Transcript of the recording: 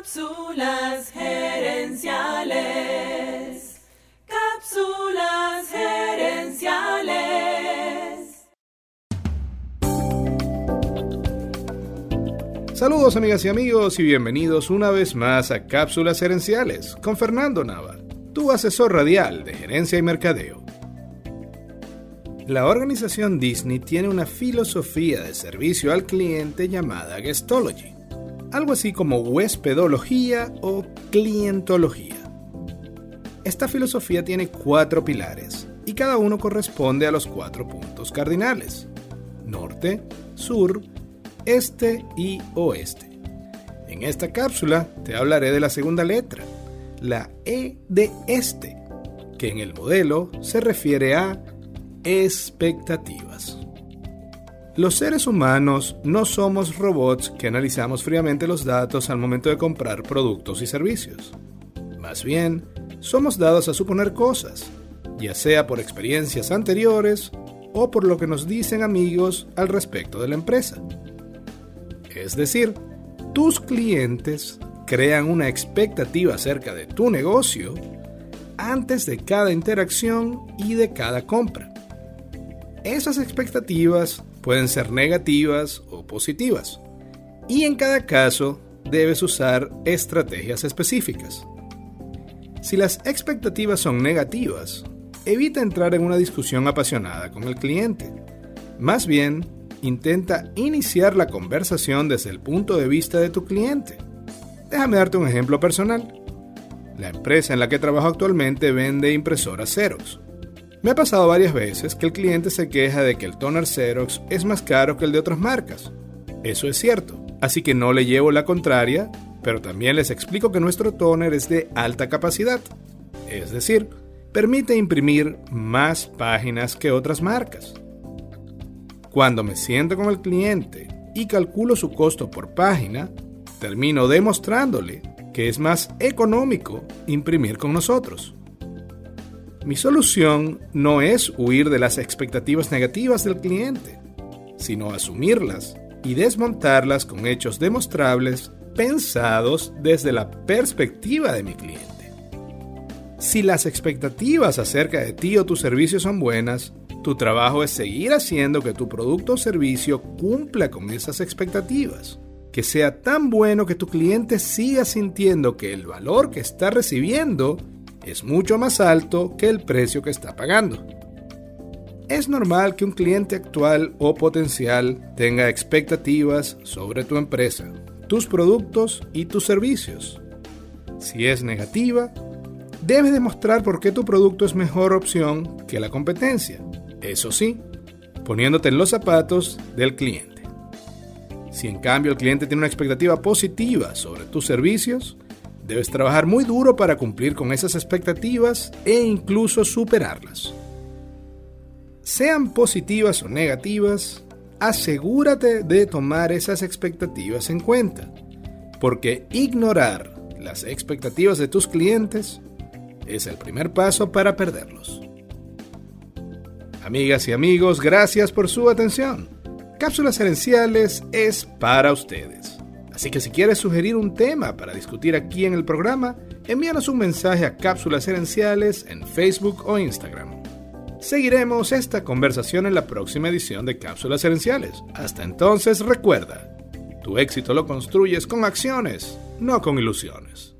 Cápsulas gerenciales. Cápsulas gerenciales. Saludos amigas y amigos y bienvenidos una vez más a Cápsulas Gerenciales con Fernando Nava, tu asesor radial de gerencia y mercadeo. La organización Disney tiene una filosofía de servicio al cliente llamada Guestology, algo así como huéspedología o clientología. Esta filosofía tiene cuatro pilares y cada uno corresponde a los cuatro puntos cardinales, norte, sur, este y oeste. En esta cápsula te hablaré de la segunda letra, la E de este, que en el modelo se refiere a expectativas. Los seres humanos no somos robots que analizamos fríamente los datos al momento de comprar productos y servicios. Más bien, somos dados a suponer cosas, ya sea por experiencias anteriores o por lo que nos dicen amigos al respecto de la empresa. Es decir, tus clientes crean una expectativa acerca de tu negocio antes de cada interacción y de cada compra. Esas expectativas pueden ser negativas o positivas. Y en cada caso debes usar estrategias específicas. Si las expectativas son negativas, evita entrar en una discusión apasionada con el cliente. Más bien, intenta iniciar la conversación desde el punto de vista de tu cliente. Déjame darte un ejemplo personal. La empresa en la que trabajo actualmente vende impresoras Xerox. Me ha pasado varias veces que el cliente se queja de que el toner Xerox es más caro que el de otras marcas. Eso es cierto, así que no le llevo la contraria, pero también les explico que nuestro toner es de alta capacidad, es decir, permite imprimir más páginas que otras marcas. Cuando me siento con el cliente y calculo su costo por página, termino demostrándole que es más económico imprimir con nosotros. Mi solución no es huir de las expectativas negativas del cliente, sino asumirlas y desmontarlas con hechos demostrables pensados desde la perspectiva de mi cliente. Si las expectativas acerca de ti o tu servicio son buenas, tu trabajo es seguir haciendo que tu producto o servicio cumpla con esas expectativas. Que sea tan bueno que tu cliente siga sintiendo que el valor que está recibiendo es mucho más alto que el precio que está pagando. Es normal que un cliente actual o potencial tenga expectativas sobre tu empresa, tus productos y tus servicios. Si es negativa, debes demostrar por qué tu producto es mejor opción que la competencia. Eso sí, poniéndote en los zapatos del cliente. Si en cambio el cliente tiene una expectativa positiva sobre tus servicios, Debes trabajar muy duro para cumplir con esas expectativas e incluso superarlas. Sean positivas o negativas, asegúrate de tomar esas expectativas en cuenta, porque ignorar las expectativas de tus clientes es el primer paso para perderlos. Amigas y amigos, gracias por su atención. Cápsulas Herenciales es para ustedes. Así que si quieres sugerir un tema para discutir aquí en el programa, envíanos un mensaje a Cápsulas Herenciales en Facebook o Instagram. Seguiremos esta conversación en la próxima edición de Cápsulas Herenciales. Hasta entonces recuerda, tu éxito lo construyes con acciones, no con ilusiones.